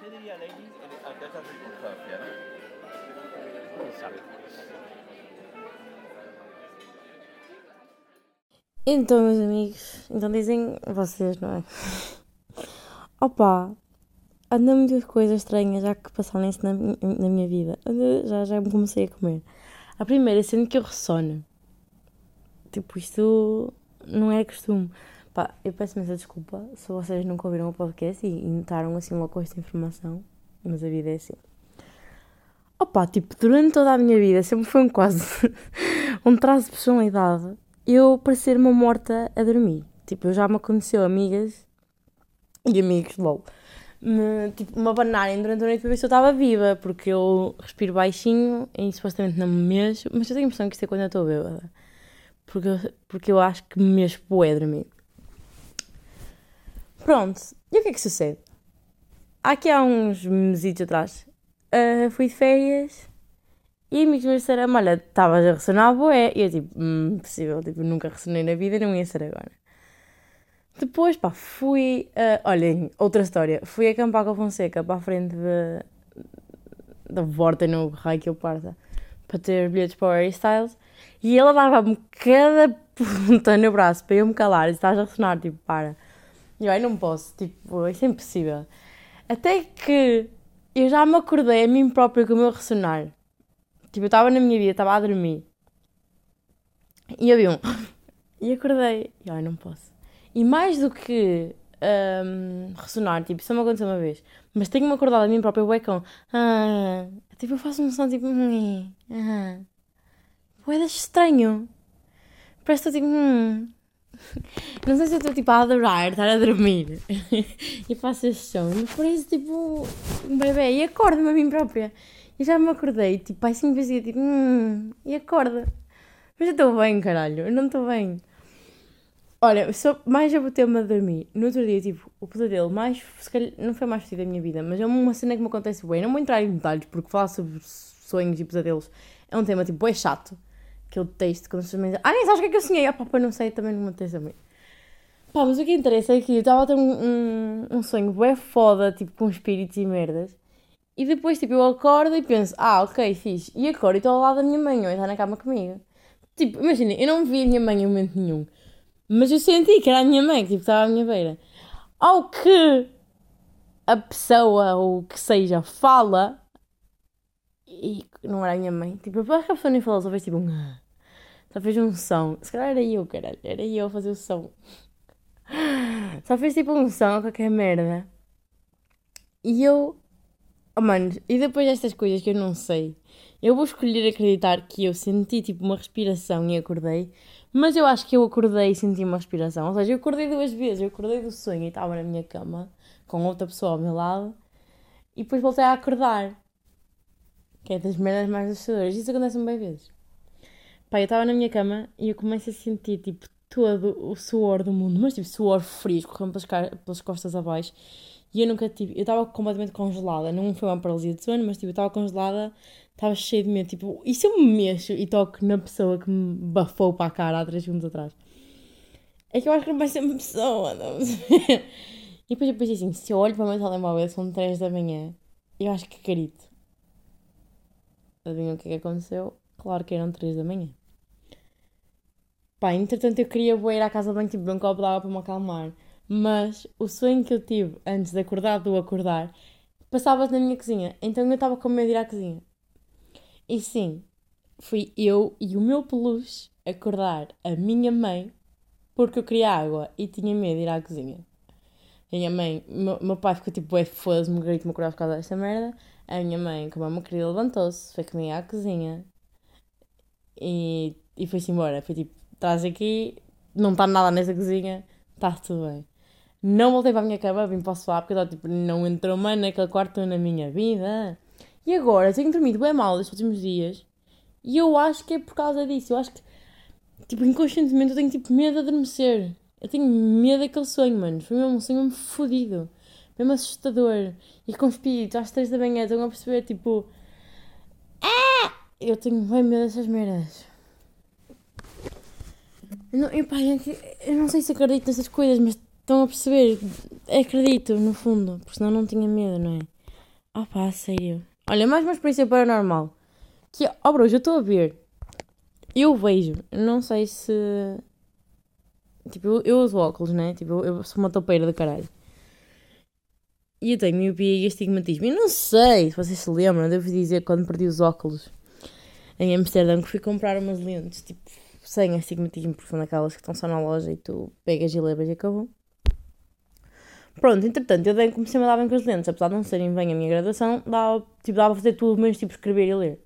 ¿Qué diría esta circunstancia? Então, meus amigos, então dizem vocês, não é? Opa, andam muitas coisas estranhas já que passaram-se na, mi- na minha vida. Já, já me comecei a comer. A primeira, sendo que eu ressono. Tipo, isto não é costume. Pá, eu peço imensa desculpa se vocês nunca ouviram o podcast e, notaram assim logo com esta informação, mas a vida é assim. Opa, tipo, durante toda a minha vida sempre foi um quase um traço de personalidade eu parecer uma morta a dormir. Tipo, já me aconteceu amigas e amigos, lol, me, tipo, me abanarem durante a noite para ver se eu estava viva, porque eu respiro baixinho e supostamente não me mexo, mas eu tenho a impressão que isto é quando eu estou bêbada. Porque, eu- porque eu acho que me mexo bué a dormir. Pronto, e o que é que sucede? Aqui há uns meses atrás, ah, fui de férias e amigos meus disseram, olha, estavas a ressonar bué. E eu tipo, hum, impossível, tipo, nunca ressonei na vida, não ia ser agora. Depois, pá, fui, ah, olhem, outra história, fui acampar com a Fonseca para a frente da, da Vorta no raio que eu parta, para ter bilhetes para o Harry Styles, e ela dava-me cada ponta no braço para eu me calar, e estás a ressonar, tipo, para. E eu, ai, não posso, tipo, isso é impossível. Até que eu já me acordei a mim própria com o meu ressonar. Tipo, eu estava na minha vida, estava a dormir. E eu vi um. E acordei. E ai, não posso. E mais do que hum, ressonar, tipo, isso me aconteceu uma vez. Mas tenho-me acordado a mim própria, bué com. Ah, tipo, eu faço um som tipo. "Hum, Ah, bué estranho. Parece que estou tipo. Hum. Não sei se eu estou tipo a adorar estar a dormir e faço este som, mas parece tipo um bebê e acordo-me a mim própria. E já me acordei, tipo, aí cinco vezes tipo, hum, e acorda. Mas eu estou bem, caralho, eu não estou bem. Olha, só mais eu botei-me a dormir. No outro dia, tipo, o pesadelo mais, se calhar, não foi mais fodido da minha vida, mas é uma cena que me acontece bem. Não vou entrar em detalhes, porque falar sobre sonhos e pesadelos é um tema, tipo, é chato. Que eu quando as pessoas me dizem, ah, nem sabes o que é que eu sonhei? Ah, pá, pá, não sei, também não me apetece a mim. Pá, mas o que interessa é que eu estava a ter um, um, um sonho bué foda, tipo, com espíritos e merdas. E depois, tipo, eu acordo e penso, ah, ok, fixe. E acordo e estou ao lado da minha mãe, ou está na cama comigo. Tipo, imagina, eu não vi a minha mãe em momento nenhum. Mas eu senti que era a minha mãe, que tipo, estava à minha beira. Ao que a pessoa, ou que seja, fala, e não era a minha mãe. Tipo, que a pessoa nem falou, só fez tipo um... Só fez um som. Se calhar era eu, caralho. Era eu a fazer o som. Só fez tipo um som, qualquer merda. E eu... Oh, mano, e depois destas coisas que eu não sei, eu vou escolher acreditar que eu senti tipo uma respiração e acordei, mas eu acho que eu acordei e senti uma respiração. Ou seja, eu acordei duas vezes. Eu acordei do sonho e estava na minha cama com outra pessoa ao meu lado e depois voltei a acordar. Que é das merdas mais assustadoras. Isso acontece-me bem vezes. Pá, eu estava na minha cama e eu começo a sentir tipo todo o suor do mundo, mas tipo suor frio escorrendo pelas, pelas costas abaixo. E eu nunca tive, eu estava completamente congelada. Não foi uma paralisia de sono, mas tipo, eu estava congelada, estava cheia de medo. Tipo, e se eu me mexo e toco na pessoa que me bafou para a cara há 3 segundos atrás? É que eu acho que não vai ser uma pessoa, não. E depois eu pensei assim: se eu olho para o meu telemóvel, são 3 da manhã, eu acho que acredito. Adivinham o que é que aconteceu? Claro que eram 3 da manhã. Pá, entretanto eu queria ir à casa de banho, tipo, beber um copo de água para me acalmar. Mas o sonho que eu tive antes de acordar do acordar passava-se na minha cozinha. Então eu estava com medo de ir à cozinha. E sim, fui eu e o meu peluche acordar a minha mãe porque eu queria água e tinha medo de ir à cozinha. A minha mãe, meu, meu pai ficou tipo, é foda-se, me grito-me acordar por causa desta merda. A minha mãe, como é uma querida, levantou-se, foi comigo à cozinha e, e foi-se embora. Foi tipo, traz aqui, não está nada nessa cozinha, está tudo bem. Não voltei para a minha cama, vim para o sofá, porque eu estava tipo, não entrou mãe naquele quarto na minha vida. E agora, tenho dormido bem mal estes últimos dias e eu acho que é por causa disso. Eu acho que, tipo, inconscientemente eu tenho tipo medo de adormecer. Eu tenho medo daquele sonho, mano. Foi mesmo um sonho mesmo fodido, mesmo assustador. E com espíritos às três da manhã estão a perceber, tipo, ah! Eu tenho bem medo dessas merdas. Eu não, eu, pá, eu não sei se acredito nessas coisas, mas estão a perceber. Acredito, no fundo, porque senão não tinha medo, não é? Oh pá, sério. Olha, mais uma experiência paranormal. Que é, oh bro, eu estou a ver. Eu vejo, não sei se. Tipo, eu, eu uso óculos, né? Tipo, eu, eu sou uma topeira de caralho. E eu tenho miopia e astigmatismo. E não sei se vocês se lembram, devo dizer, quando perdi os óculos em Amsterdã, que fui comprar umas lentes, tipo, sem astigmatismo, porque são daquelas que estão só na loja e tu pegas e levas e acabou. Pronto, entretanto, eu comecei a dar bem com as lentes, apesar de não serem bem a minha graduação, dava, tipo, dava a fazer tudo, menos tipo escrever e ler.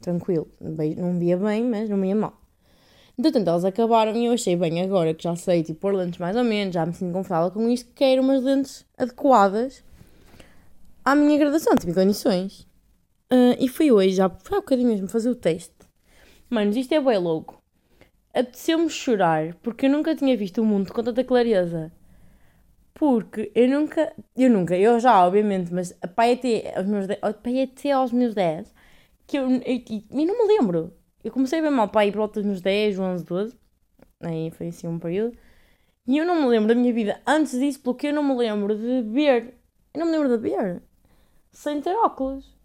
Tranquilo, não via bem, mas não via mal. Entretanto, elas acabaram e eu achei bem agora que já sei, tipo, pôr lentes mais ou menos, já me sinto confortável com isto, que quero umas lentes adequadas à minha graduação, tipo, em condições. Uh, e fui hoje, já há bocadinho mesmo, fazer o teste. Manos, isto é bem louco. Apeteceu-me chorar, porque eu nunca tinha visto o mundo com tanta clareza. Porque eu nunca, eu nunca, eu já, obviamente, mas pai até aos meus 10, pai até aos meus 10, que eu, eu, eu, não me lembro. Eu comecei a ver mal pai por volta dos meus 10, 11, 12, aí foi assim um período, e eu não me lembro da minha vida antes disso, porque eu não me lembro de ver, eu não me lembro de ver, sem ter óculos.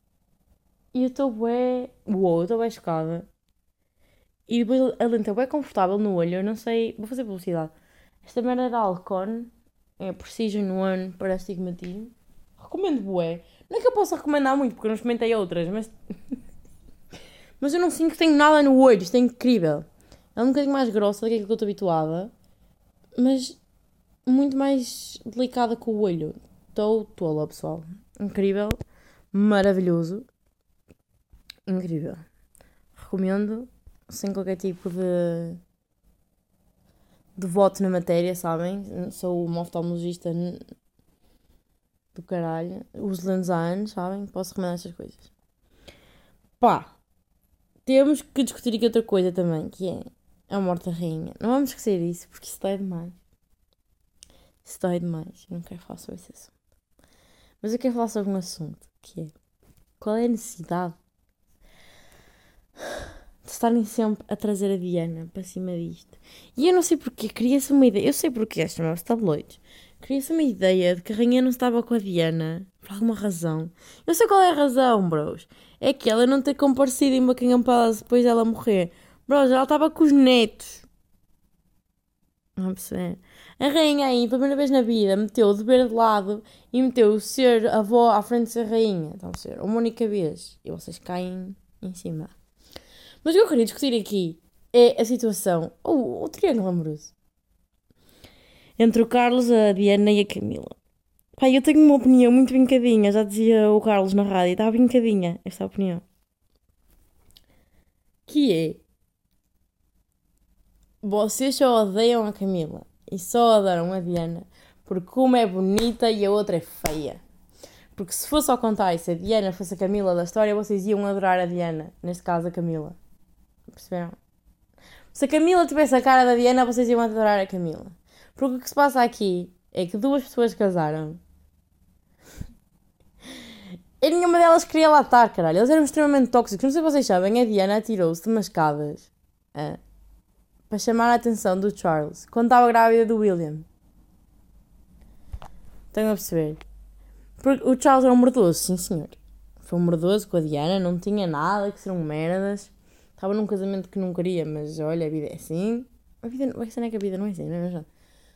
E eu estou bem, uou, eu estou bem chocada. E depois a lente é bem confortável no olho, eu não sei, vou fazer publicidade. Esta merda da Alcon é Precision One para astigmatismo. Recomendo bué. Não é que eu possa recomendar muito, porque eu não experimentei outras, mas... mas eu não sinto que tenho nada no olho, isto é incrível. É um bocadinho mais grossa do que aquilo que eu estou habituada, mas muito mais delicada com o olho. Estou tola, pessoal. Incrível, maravilhoso, incrível. Recomendo, sem qualquer tipo de de voto na matéria, sabem? Sou uma oftalmologista do caralho. Uso lentes há anos, sabem? Posso recomendar estas coisas. Pá, temos que discutir aqui outra coisa também, que é a morte da rainha. Não vamos esquecer isso, porque isso dói demais. Isso dói demais. Eu não quero falar sobre esse assunto. Mas eu quero falar sobre um assunto, que é qual é a necessidade de estarem sempre a trazer a Diana para cima disto. E eu não sei porque, cria-se uma ideia, eu sei porque, chamava-se tabloides, cria-se uma ideia de que a rainha não estava com a Diana, por alguma razão. Eu sei qual é a razão, bros. É que ela não ter comparecido em Buckingham Palace depois dela morrer. Bros, ela estava com os netos. Não perceber? A rainha aí, pela primeira vez na vida, meteu o dever de lado e meteu o ser avó à frente de ser rainha. Então, ser uma única vez. E vocês caem em cima. Mas o que eu queria discutir aqui é a situação, o, o triângulo amoroso, entre o Carlos, a Diana e a Camila. Pai, eu tenho uma opinião muito brincadinha, já dizia o Carlos na rádio, estava brincadinha esta opinião. Que é. Vocês só odeiam a Camila e só adoram a Diana porque uma é bonita e a outra é feia. Porque se fosse ao contrário, se a Diana fosse a Camila da história, vocês iam adorar a Diana, neste caso a Camila. Perceberam? Se a Camila tivesse a cara da Diana, vocês iam adorar a Camila. Porque o que se passa aqui é que duas pessoas casaram. E nenhuma delas queria lá estar, caralho. Eles eram extremamente tóxicos. Não sei se vocês sabem, a Diana atirou-se de umas escadas uh, para chamar a atenção do Charles quando estava grávida do William. Tenho a perceber. Porque o Charles era um merdoso, sim senhor. Foi um merdoso com a Diana, não tinha nada, que serão merdas. Estava num casamento que não queria, mas olha, a vida é assim. A vida, a cena é que a vida não é assim, não é verdade?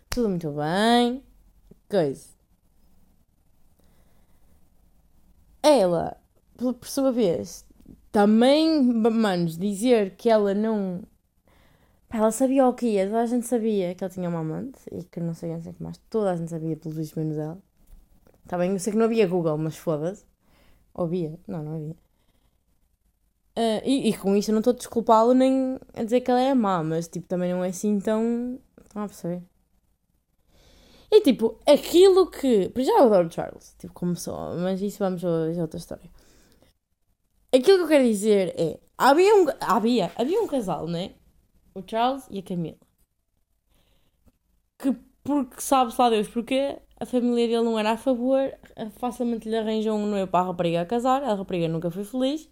Tudo muito bem. Coisa. Ela, por sua vez, também, manos, dizer que ela não. Ela sabia o que ia, toda a gente sabia que ela tinha uma amante e que não sei, não sei o que mais. Toda a gente sabia, pelo visto, menos ela. Está bem, eu sei que não havia Google, mas foda-se. Havia? Não, não havia. Uh, e, e, com isto eu não estou a desculpá-lo nem a dizer que ela é má, mas tipo, também não é assim tão. Estão a perceber? E tipo, aquilo que. Já eu adoro Charles, tipo, como pessoa, mas isso vamos a outra história. Aquilo que eu quero dizer é. Havia um, havia, havia um casal, né? O Charles e a Camila. Que, porque sabe-se lá Deus porque a família dele não era a favor, facilmente lhe arranjou um noivo para a rapariga a casar, a rapariga nunca foi feliz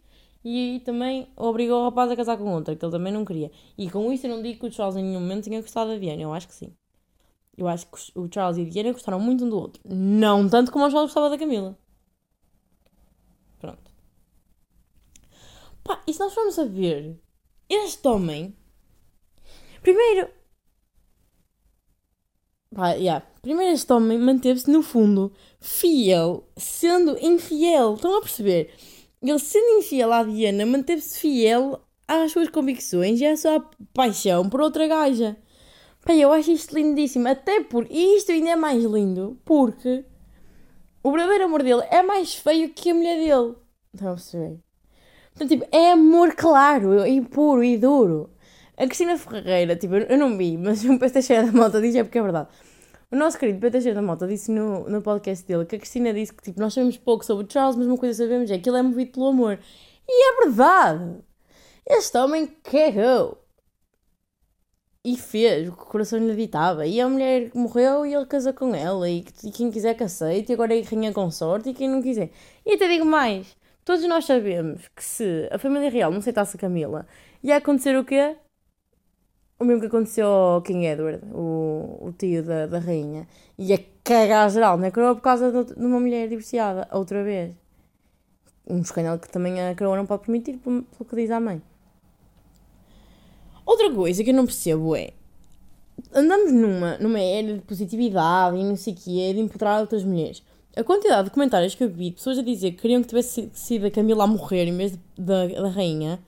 e também obrigou o rapaz a casar com outra, que ele também não queria. E com isso eu não digo que o Charles em nenhum momento tinha gostado da Diana, eu acho que sim. Eu acho que o Charles e a Diana gostaram muito um do outro. Não tanto como o Charles gostava da Camila. Pronto. Pá, e se nós formos a ver, este homem. Primeiro. Pá, yeah. Primeiro, este homem manteve-se no fundo fiel, sendo infiel. Estão a perceber? Ele, sendo infiel à Diana, manteve-se fiel às suas convicções e à sua paixão por outra gaja. Pá, eu acho isto lindíssimo. Até porque. E isto ainda é mais lindo porque. O verdadeiro amor dele é mais feio que a mulher dele. Estão a perceber? Portanto, tipo, é amor claro e puro e duro. A Cristina Ferreira, tipo, eu não vi, mas o Pedro Cheia da Mota diz é porque é verdade. O nosso querido Cheia da Mota disse no, no podcast dele que a Cristina disse que, tipo, nós sabemos pouco sobre o Charles, mas uma coisa sabemos é que ele é movido pelo amor. E é verdade! Este homem cagou. E fez o que o coração lhe ditava. E a mulher morreu e ele casou com ela. E, e quem quiser que aceite. E agora é rainha consorte. E quem não quiser. E até digo mais. Todos nós sabemos que se a família real não aceitasse a Camila, ia acontecer o quê? O mesmo que aconteceu ao King Edward, o, o tio da, da rainha. Ia cagar geral na coroa por causa de, de uma mulher divorciada, outra vez. Um escândalo que também a coroa não pode permitir, pelo, que diz a mãe. Outra coisa que eu não percebo é. Andamos numa, numa era de positividade e não sei o quê, de empoderar outras mulheres. A quantidade de comentários que eu vi pessoas a dizer que queriam que tivesse sido a Camila a morrer em vez da, da rainha.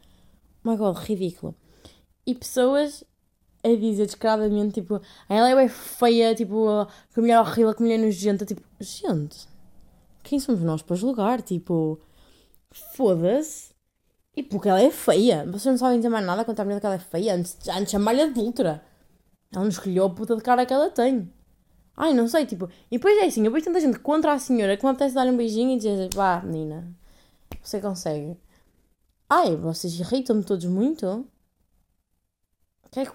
Oh my god, ridículo. E pessoas a dizer descaradamente, tipo, ela é feia, tipo, que mulher horrível, que mulher nojenta. Tipo, gente, quem somos nós para julgar? Tipo, foda-se. E porque ela é feia. Vocês não sabem dizer mais nada contra a mulher que ela é feia. Antes, antes de chamar-lhe adúltera. Ela não escolheu a puta de cara que ela tem. Ai, não sei, tipo. E depois é assim, eu vejo tanta gente contra a senhora que me apetece dar um beijinho e dizer, vá, menina, você consegue. Ai, vocês irritam-me todos muito? Que é que.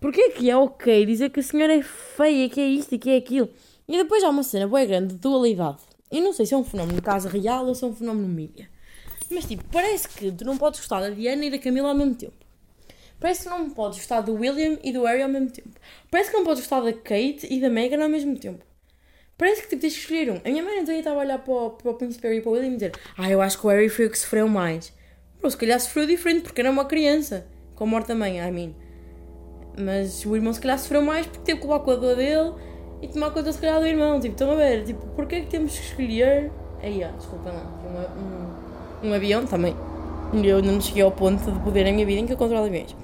Porquê é que é ok dizer que a senhora é feia, que é isto e que é aquilo? E depois há uma cena boa grande de dualidade. Eu não sei se é um fenómeno de casa real ou se é um fenómeno mídia. Mas tipo, parece que tu não podes gostar da Diana e da Camila ao mesmo tempo. Parece que não podes gostar do William e do Harry ao mesmo tempo. Parece que não podes gostar da Kate e da Meghan ao mesmo tempo. Parece que tipo, tens que escolher um. A minha mãe então estava a olhar para o, para o Prince Harry e para o William e dizer Ah, eu acho que o Harry foi o que sofreu mais. Bro, se calhar sofreu diferente porque era uma criança. Com a morte da mãe, I mean. Mas o irmão se calhar sofreu mais porque teve que levar com a dor dele e tomar conta se calhar do irmão. Tipo, estão a ver? Tipo, porquê é que temos que escolher... Aí, ah, desculpa lá. Um, um, avião também. Eu não cheguei ao ponto de poder na minha vida em que eu controlo aviões.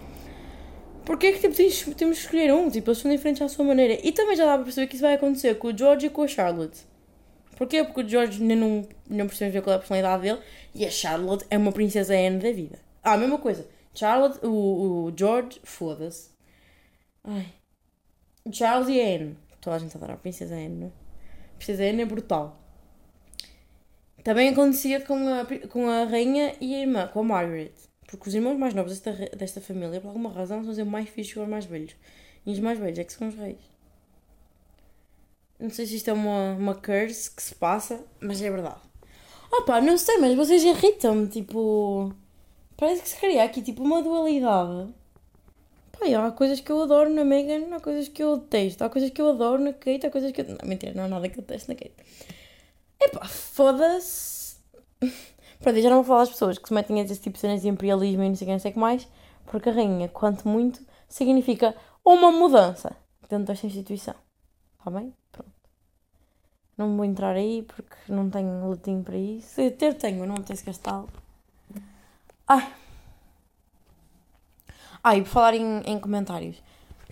Porque é que tipo, temos, temos que escolher um? Tipo, eles são diferentes à sua maneira. E também já dá para perceber que isso vai acontecer com o George e com a Charlotte. Porquê? Porque o George não, não percebemos ver qual é a personalidade dele e a Charlotte é uma princesa Anne da vida. Ah, a mesma coisa. Charlotte, o, o George, foda-se. Ai. Charles e Anne. Toda a gente adora a princesa Anne, não é? Princesa Anne é brutal. Também acontecia com a, com a rainha e a irmã, com a Margaret. Porque os irmãos mais novos desta, desta família, por alguma razão, são os mais fixos que os mais velhos. E os mais velhos é que são os reis. Não sei se isto é uma, uma curse que se passa, mas é verdade. Ah pá, não sei, mas vocês irritam-me, tipo... Parece que se cria aqui, tipo, uma dualidade. Pá, há coisas que eu adoro na Megan, há coisas que eu detesto. Há coisas que eu adoro na Kate, há coisas que eu... Não, mentira, não há nada que eu detesto na Kate. Epá, foda-se... Pronto, eu já não vou falar das pessoas que se metem a esse tipo de cenas de imperialismo e não sei o que, não sei o que mais, porque a rainha, quanto muito, significa uma mudança dentro desta instituição. Está bem? Não vou entrar aí porque não tenho latim para isso. Ter tenho, não apetece gastá-lo. Ai. Ai, por falar em, em comentários.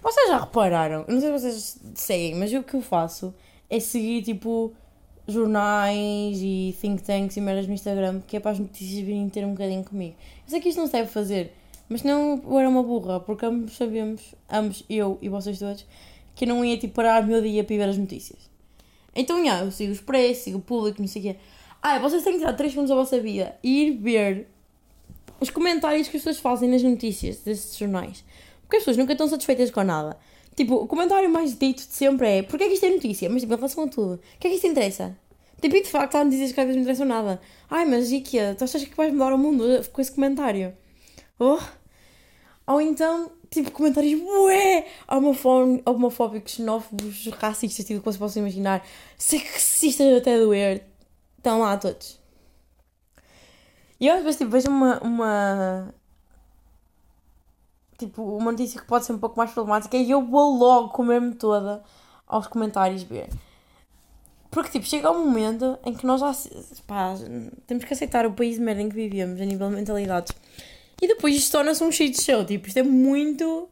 Vocês já repararam? Não sei se vocês seguem, mas o que eu faço é seguir tipo jornais e think tanks e merdas no Instagram, que é para as notícias virem ter um bocadinho comigo. Eu sei que isto não se deve fazer, mas não eu era uma burra, porque ambos sabemos, ambos, eu e vocês todos, que eu não ia tipo parar o meu dia para ver as notícias. Então, já, eu sigo o Expresso, sigo o Público, não sei o quê. Ah, vocês têm que tirar 3 segundos da vossa vida e ir ver os comentários que as pessoas fazem nas notícias desses jornais. Porque as pessoas nunca estão satisfeitas com nada. Tipo, o comentário mais dito de sempre é Porquê é que isto é notícia? Mas tipo, em relação a tudo. O que é que isto interessa? Tipo, e de facto há notícias que às vezes não interessam nada. Ai, mas que Tu achas que vais mudar o mundo com esse comentário? Oh. Ou então, tipo, comentários bué homofóbicos, xenófobos, racistas, tipo, como se possa imaginar. Sexistas até doer. Estão lá todos. E eu às vezes tipo, vejo uma, uma. Tipo, uma notícia que pode ser um pouco mais problemática e eu vou logo comer-me toda aos comentários ver. Porque, tipo, chega um momento em que nós já. Pá, temos que aceitar o país de merda em que vivemos, a nível de mentalidades. E depois isto torna-se um shit show. Tipo, isto é muito.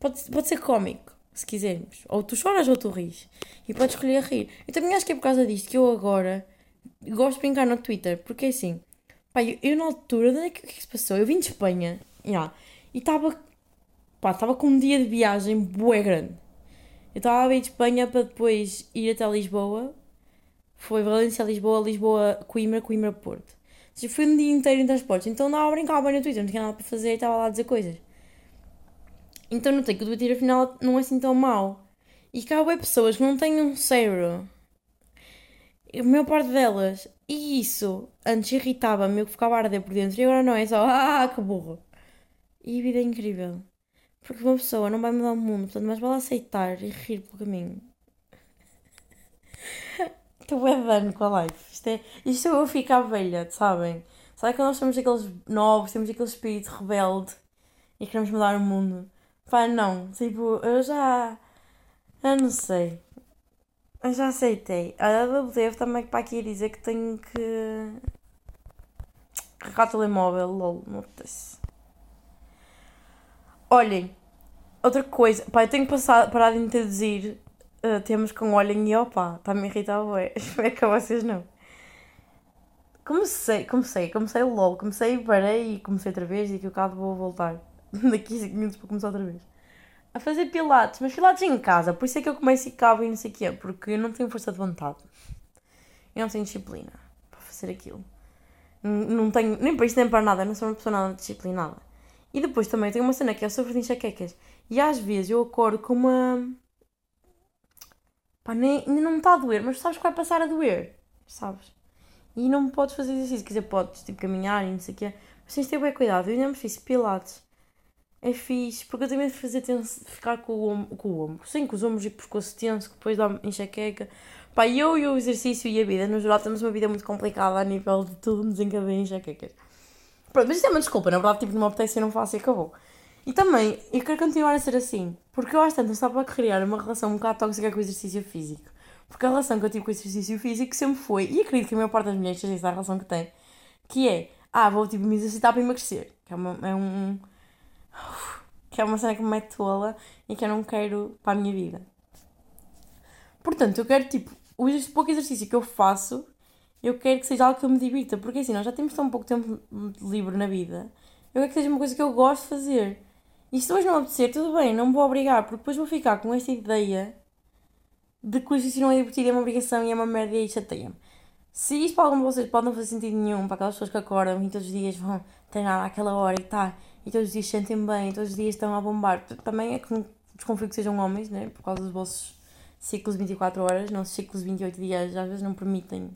Pode, pode ser cómico, se quisermos. Ou tu choras ou tu ris. E podes escolher rir. Eu também acho que é por causa disto que eu agora gosto de brincar no Twitter. Porque é assim. Pá, eu, eu na altura. Onde é que, o que é que se passou? Eu vim de Espanha. Yeah, e estava. Pá, estava com um dia de viagem bué grande. Eu estava a vir de Espanha para depois ir até Lisboa. Foi Valência, Lisboa, Lisboa, Coimbra, Coimbra, Porto. Seja, fui um dia inteiro em transportes. Então andava a brincar bem no Twitter, não tinha nada para fazer e estava lá a dizer coisas. Então notei que o Twitter afinal não é assim tão mau. E cá há pessoas que não têm um cérebro. A maior parte delas. E isso antes irritava-me, eu que ficava a arder por dentro. E agora não, é só, ah, que burro. E a vida é incrível. Porque uma pessoa não vai mudar o mundo, portanto, mas vale aceitar e rir pelo caminho. Estou é dano com a life. Isto, é, isto eu ficar velha, sabem? Sabe quando nós somos aqueles novos, temos aquele espírito rebelde e queremos mudar o mundo? Pá, não. Tipo, eu já. Eu não sei. Eu já aceitei. A WTF também para aqui dizer que tenho que. Carregar o telemóvel, lol, nota-se. Olhem, outra coisa. Pá, eu tenho que passar, parar de introduzir uh, temas com olhem e opa. Está-me a irritar, ué. Espero que a vocês não. Comecei, comecei, comecei o LOL, comecei, parei e comecei outra vez e daqui a bocado vou voltar. Daqui a 5 minutos para começar outra vez. A fazer pilates, mas pilates em casa, por isso é que eu começo e cabo e não sei o quê, porque eu não tenho força de vontade. Eu não tenho disciplina para fazer aquilo. Não tenho, nem para isso nem para nada, eu não sou uma pessoa nada disciplinada. E depois também tenho uma cena que é sobre de enxaquecas. E às vezes eu acordo com uma. Pá, nem, nem não me está a doer, mas sabes que vai passar a doer, sabes? E não podes fazer exercício, quer dizer, podes, tipo, caminhar e não sei o quê. Mas tens de ter bem cuidado. Eu ainda me fiz pilates. É fixe, porque eu de fazer tenso, ficar com o, ombro, com o ombro. Os ombros e pescoço tenso, que depois dá enxaqueca. Pá, eu e o exercício e a vida, no geral, temos uma vida muito complicada a nível de tudo nos encadeia enxaquecas. Pronto, mas isso é uma desculpa, na verdade, tipo, não me apetece, eu não faço e acabou. E também, eu quero continuar a ser assim, porque eu acho tanto só para criar uma relação um bocado tóxica com o exercício físico. Porque a relação que eu tive com o exercício físico sempre foi, e acredito que a maior parte das mulheres seja essa a relação que tem, que é, ah, vou tipo me exercitar para emagrecer. Que é, uma, é um. que é uma cena que me mete tola e que eu não quero para a minha vida. Portanto, eu quero tipo, o pouco exercício que eu faço, eu quero que seja algo que eu me divirta, porque assim, nós já temos tão pouco tempo livre na vida, eu quero que seja uma coisa que eu gosto de fazer. E se hoje não apetecer, tudo bem, não vou obrigar, porque depois vou ficar com esta ideia de que o exercício não é divertido, é uma obrigação e é uma merda e chateia-me. Se isto para algum de vocês pode não fazer sentido nenhum, para aquelas pessoas que acordam e todos os dias vão treinar àquela hora e tá, e todos os dias sentem bem, e todos os dias estão a bombar, também é que desconfio que sejam homens, né? Por causa dos vossos ciclos de 24 horas, nossos ciclos de 28 dias às vezes não permitem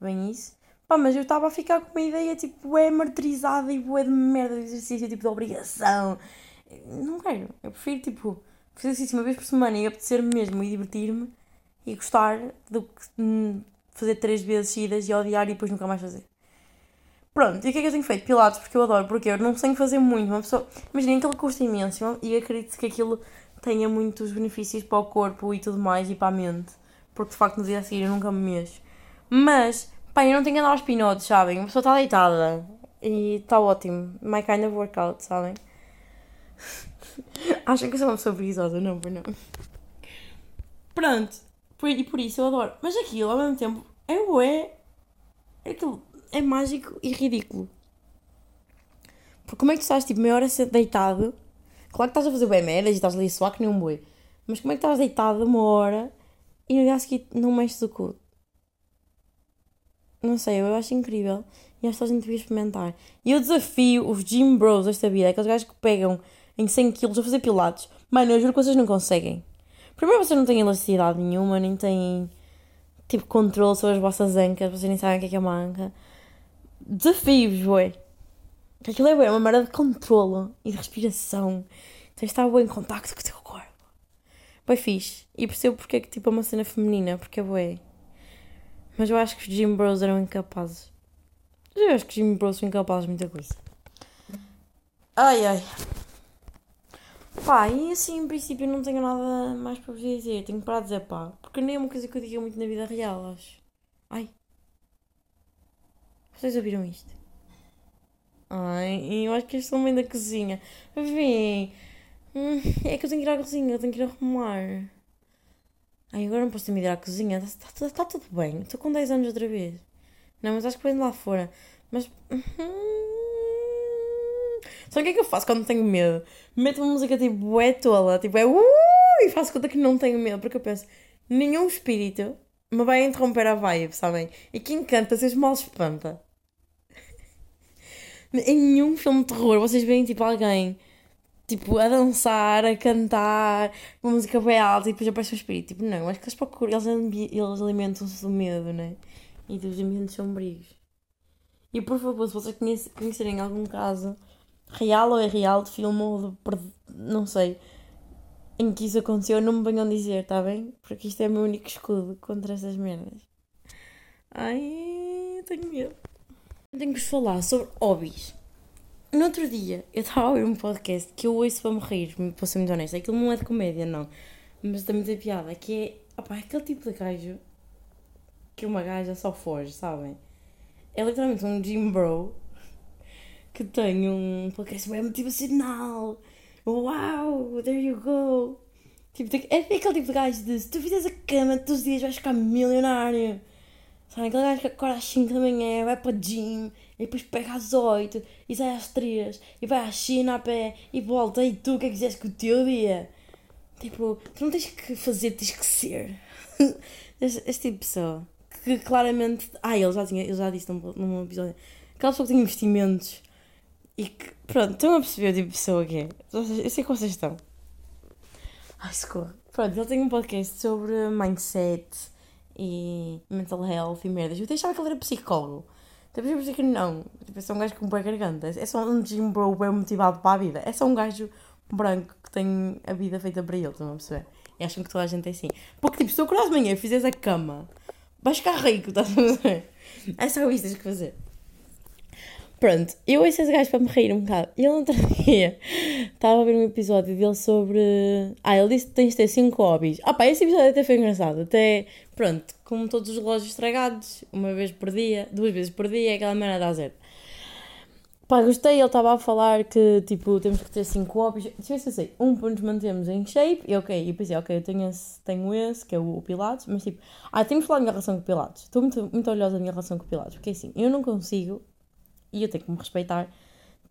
bem isso. Pá, mas eu estava a ficar com uma ideia tipo, é martirizada e é de merda de exercício, tipo de obrigação. Não quero. Eu prefiro tipo fazer exercício uma vez por semana e apetecer-me mesmo e divertir-me e gostar do que fazer três vezes seguidas e odiar e depois nunca mais fazer. Pronto, e o que é que eu tenho feito? Pilates, porque eu adoro, porque eu não sei fazer muito. Uma pessoa, imaginem que ele custa imenso e acredito que aquilo tenha muitos benefícios para o corpo e tudo mais e para a mente, porque de facto no dia a seguir eu nunca me mexo. Mas, pá, eu não tenho que andar aos pinotes, sabem? A pessoa está deitada e está ótimo. My kind of workout, sabem? Acham que eu sou uma pessoa preguiçosa? Não, por não. Pronto. E por isso eu adoro. Mas aquilo, ao mesmo tempo, é ué. Aquilo é mágico e ridículo. Porque como é que tu estás, tipo, meia hora deitado? Claro que estás a fazer bem merdas e estás ali a suar que nem um boi. Mas como é que estás deitado uma hora e no dia seguinte não mexes o cu? Não sei, eu acho incrível. E acho que a gente devia experimentar. E eu desafio os gym bros desta vida, aqueles gajos que pegam em 100 kg a fazer pilates. Mano, eu juro que vocês não conseguem. Primeiro, vocês não têm elasticidade nenhuma, nem têm tipo controle sobre as vossas ancas, vocês nem sabem o que é, que é uma anca. Desafios, ué. Aquilo é, ué, uma merda de controle e de respiração. Tens de estar bem em contacto com o teu corpo. Bem fixe. E percebo porque é que tipo é uma cena feminina, porque é bué. Mas eu acho que os Jim Bros eram incapazes. Eu acho que Jimmy Bros são incapazes de muita coisa. Ai ai. Pá, e assim em princípio não tenho nada mais para vos dizer. Tenho que parar de dizer pá. Porque nem é uma coisa que eu diga muito na vida real, acho. Ai. Vocês ouviram isto? Ai, eu acho que são bem da cozinha. Vem. Hum, é que eu tenho que ir à cozinha, eu tenho que ir arrumar. Ai, agora não posso ter me ir à cozinha. Está, está, está tudo bem. Estou com 10 anos outra vez. Não, mas acho que vem lá fora. Mas. Hum, Sabe o que é que eu faço quando tenho medo? Meto uma música tipo é tola, tipo é uh, e faço conta que não tenho medo, porque eu penso, nenhum espírito me vai interromper a vibe, sabem? E quem canta se mal espanta. Em nenhum filme de terror vocês veem tipo alguém tipo a dançar, a cantar, uma música bem alta e depois aparece um espírito. Tipo, não, acho que eles procuram, eles, eles alimentam-se do medo, né? E dos ambientes sombrios. E por favor, se vocês conhece- conhecerem algum caso real ou irreal de filme ou de, não sei, em que isso aconteceu, não me venham dizer, tá bem? Porque isto é o meu único escudo contra essas merdas. Ai, tenho medo. Tenho que vos falar sobre hobbies. No outro dia, eu estava a ouvir um podcast que eu ouço para me rir, para ser muito honesta. Aquilo não é de comédia, não. Mas também tem piada, que é, opá, é aquele tipo de gajo que uma gaja só foge, sabem? É literalmente um Jim Bro que tem um podcast bem motivacional. Uau, there you go. Tipo, é aquele tipo de gajo de se tu fizeres a cama todos os dias vais ficar milionário. Sabe, aquele gajo que acorda às 5 da manhã, vai para o gym, e depois pega às 8, e sai às 3, e vai à China a pé, e volta, e tu o que é que fizeste com o teu dia? Tipo, tu não tens que fazer, tens que ser. este, este tipo de pessoa, que claramente... Ah, ele já, tinha, ele já disse num, num episódio, aquela pessoa que tem investimentos, e que, pronto, estão a perceber o tipo de pessoa que é. Eu sei que vocês estão. Ai, socorro. Pronto, ele tem um podcast sobre mindset e mental health e merdas. Eu deixava que ele era psicólogo. Depois eu pensei que não. Tipo, é só um gajo com boa garganta. É só um Jim Bro bem motivado para a vida. É só um gajo branco que tem a vida feita para ele, estão a perceber? E acham que toda a gente é assim. Porque, tipo, se tu acordar de manhã e fizeres a cama, vais ficar rico, estás a perceber? É só isso que tens que fazer. Pronto, eu ouço esse gajo para me rir um bocado. E ele outro dia estava a ver um episódio dele sobre. Ah, ele disse que tens de ter 5 hobbies. Ah, pá, esse episódio até foi engraçado. Até, pronto, como todos os relógios estragados, uma vez por dia, duas vezes por dia, aquela merda dá zero. Pá, gostei, ele estava a falar que, tipo, temos que ter 5 hobbies. Deixa eu ver se eu sei. Um para nos mantermos em shape, e ok, e pensei, ok, eu tenho esse, tenho esse, que é o Pilates, mas tipo, ah, temos que falar da minha relação com o Pilates. Estou muito, muito orgulhosa da minha relação com o Pilates, porque assim, eu não consigo, e eu tenho que me respeitar,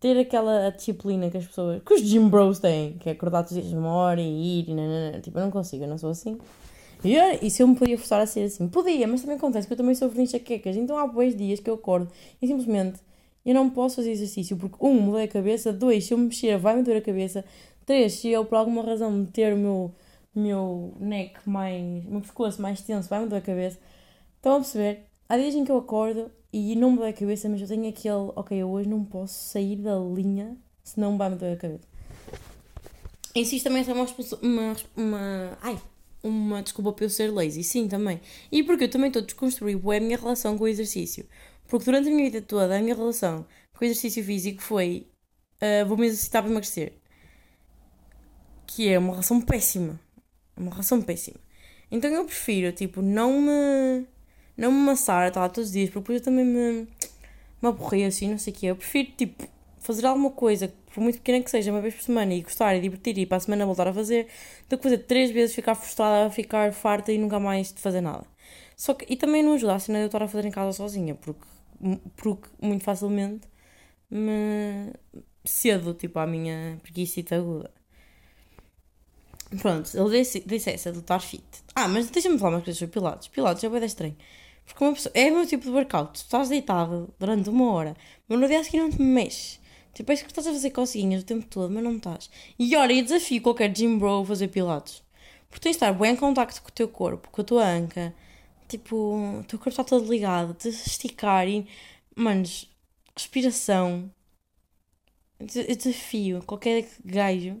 ter aquela disciplina que as pessoas, que os gym bros têm, que é acordar todos os dias uma hora e ir, e nanana, tipo, eu não consigo, eu não sou assim. E, se eu me podia forçar a ser assim? Podia, mas também acontece que eu também sofro de enxaquecas, então há bons dias que eu acordo e simplesmente eu não posso fazer exercício porque, um, mudei a cabeça, dois, se eu me mexer vai-me doer a cabeça, três, se eu por alguma razão meter o meu, meu neck mais, o meu pescoço mais tenso, vai-me doer a cabeça. Estão a perceber? Há dias em que eu acordo e não me dói a cabeça, mas eu tenho aquele, ok, eu hoje não posso sair da linha, senão vai-me doer a cabeça. Isso isto também é uma, uma, uma, ai, uma desculpa para eu ser lazy, sim, também. E porque eu também estou a desconstruir a minha relação com o exercício. Porque durante a minha vida toda, a minha relação com o exercício físico foi ah, vou-me exercitar para emagrecer. Que é uma relação péssima. Uma relação péssima. Então eu prefiro, tipo, não me. Não me amassar, tá todos os dias, porque depois eu também me. me aborreço e não sei o quê. Eu prefiro, tipo, fazer alguma coisa, por muito pequena que seja, uma vez por semana e gostar e divertir e para a semana voltar a fazer, do que fazer três vezes, ficar frustrada, ficar farta e nunca mais de fazer nada. Só que, e também não ajuda de eu estar a fazer em casa sozinha, porque, porque muito facilmente me cedo, tipo, à minha preguiça aguda. Pronto, ele disse, disse essa do estar fit. Ah, mas deixa-me falar umas coisas sobre Pilates. Pilates é bem estranho. Porque uma pessoa, é o meu tipo de workout. Tu estás deitado durante uma hora, mas no dia a seguir não te mexes. Tipo, é que estás a fazer coceguinhas o tempo todo, mas não estás. E olha, eu desafio qualquer gym bro a fazer Pilates. Porque tens de estar bem em contacto com o teu corpo, com a tua anca. Tipo, o teu corpo está todo ligado, de esticar e. Manos, respiração. Eu desafio qualquer gajo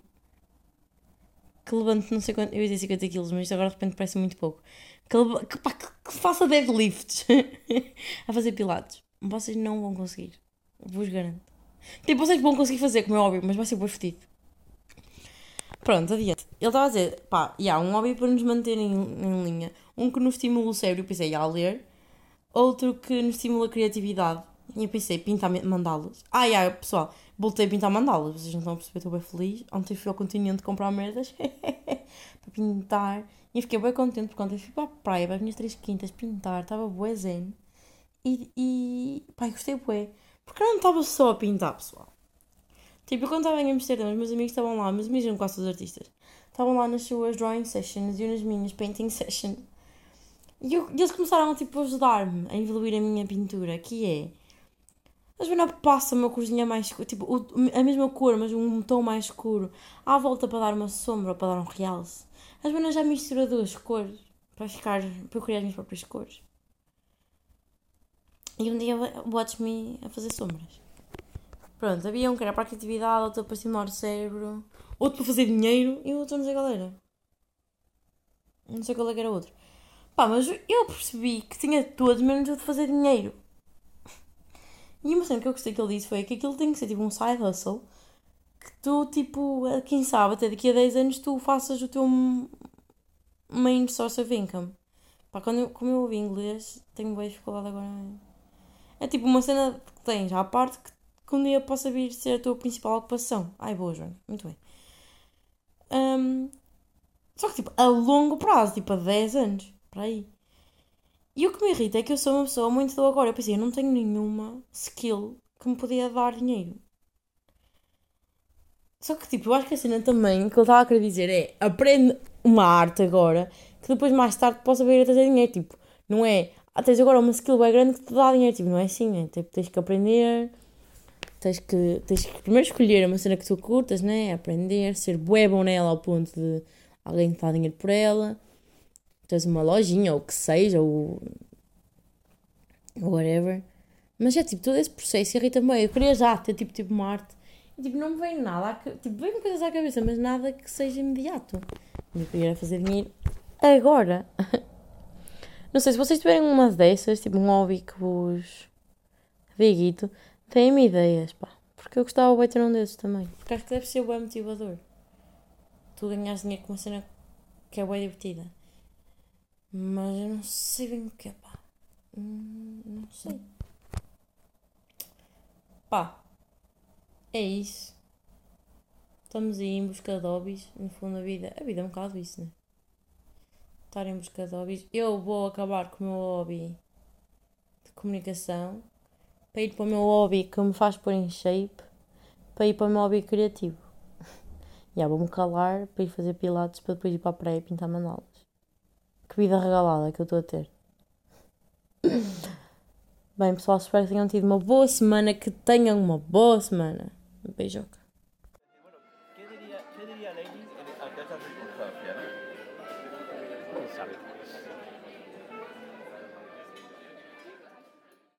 que levante não sei quanto. Eu ia dizer 50 quilos, mas isto agora de repente parece muito pouco. Que, que, pá, que, que faça deadlifts a fazer pilates. vocês não vão conseguir. Vos garanto. Tipo, vocês vão conseguir fazer, como é óbvio, mas vai ser bem fedido. Pronto, adiante. Ele estava a dizer, pá, e há um hobby para nos manter em, em linha. Um que nos estimula o cérebro, eu pensei, a ler. Outro que nos estimula a criatividade. E eu pensei, pintar mandalas. Ah, yeah, pessoal, voltei a pintar mandalas. Vocês não estão a perceber, estou bem feliz. Ontem fui ao continente comprar merdas para pintar. E fiquei bem contente porque ontem fui para a praia, para as minhas três quintas, pintar. Estava bué zen. E, e pá, gostei bué. Porque eu não estava só a pintar, pessoal. Tipo, eu quando estava em Amsterdã, os meus amigos estavam lá, amigos eram quase todos artistas. Estavam lá nas suas drawing sessions e eu nas minhas painting sessions. E, eu, e eles começaram tipo, a ajudar-me a evoluir a minha pintura, que é. Vezes não passa uma corzinha mais escura, tipo, o, a mesma cor, mas um tom mais escuro, à volta para dar uma sombra ou para dar um realce. Às vezes já mistura duas cores, para ficar, para eu criar as minhas próprias cores. E um dia watch-me a fazer sombras. Pronto, havia um que era para a criatividade, outro para estimular o cérebro, outro para fazer dinheiro e outro não sei qual era. Não sei qual é era outro. Pá, mas eu percebi que tinha todos menos o de fazer dinheiro. E uma cena que eu gostei que ele disse foi que aquilo tem que ser tipo um side hustle. Que tu, tipo, quem sabe, até daqui a 10 anos tu faças o teu main source of income. Pá, quando eu, como eu ouvi inglês, tenho bem dificuldade agora. É tipo uma cena que tens à parte que, que um dia possa vir ser a tua principal ocupação. Ai, boa, João. Muito bem. Um, só que, tipo, a longo prazo, tipo, a 10 anos. Para aí. E o que me irrita é que eu sou uma pessoa muito do agora. Eu pensei, eu não tenho nenhuma skill que me podia dar dinheiro. Só que, tipo, eu acho que a cena também, que eu estava a querer dizer é, aprende uma arte agora, que depois mais tarde possa vir a trazer dinheiro. Tipo, não é, ah, tens agora uma skill bem grande que te dá dinheiro. Tipo, não é assim, é, tipo, tens que aprender, tens que, tens que primeiro escolher uma cena que tu curtas, né? Aprender, ser bué bom nela ao ponto de alguém te dar dinheiro por ela tens uma lojinha, ou o que seja, ou whatever. Mas é tipo, todo esse processo irrita-me. Eu queria já ter tipo, tipo uma arte. E tipo, não me vem nada, tipo, vem coisas à cabeça, mas nada que seja imediato. Eu queria fazer dinheiro agora. Não sei, se vocês tiverem uma dessas, tipo um hobby que vos viguito, deem-me ideias, pá. Porque eu gostava de ter um desses também. Porque acho que deve ser bem motivador. Tu ganhas dinheiro com uma cena que é bem divertida. Mas eu não sei bem o que é, pá. Hum, não sei. Pá. É isso. Estamos aí em busca de hobbies. No fundo, a vida. A vida é um bocado isso, né? Estar em busca de hobbies. Eu vou acabar com o meu hobby de comunicação. Para ir para o meu hobby que me faz pôr em shape. Para ir para o meu hobby criativo. e yeah, vou-me calar para ir fazer pilates para depois ir para a praia e pintar mandalas. Que vida regalada que eu estou a ter. Bem, pessoal, espero que tenham tido uma boa semana, que tenham uma boa semana. Beijoca.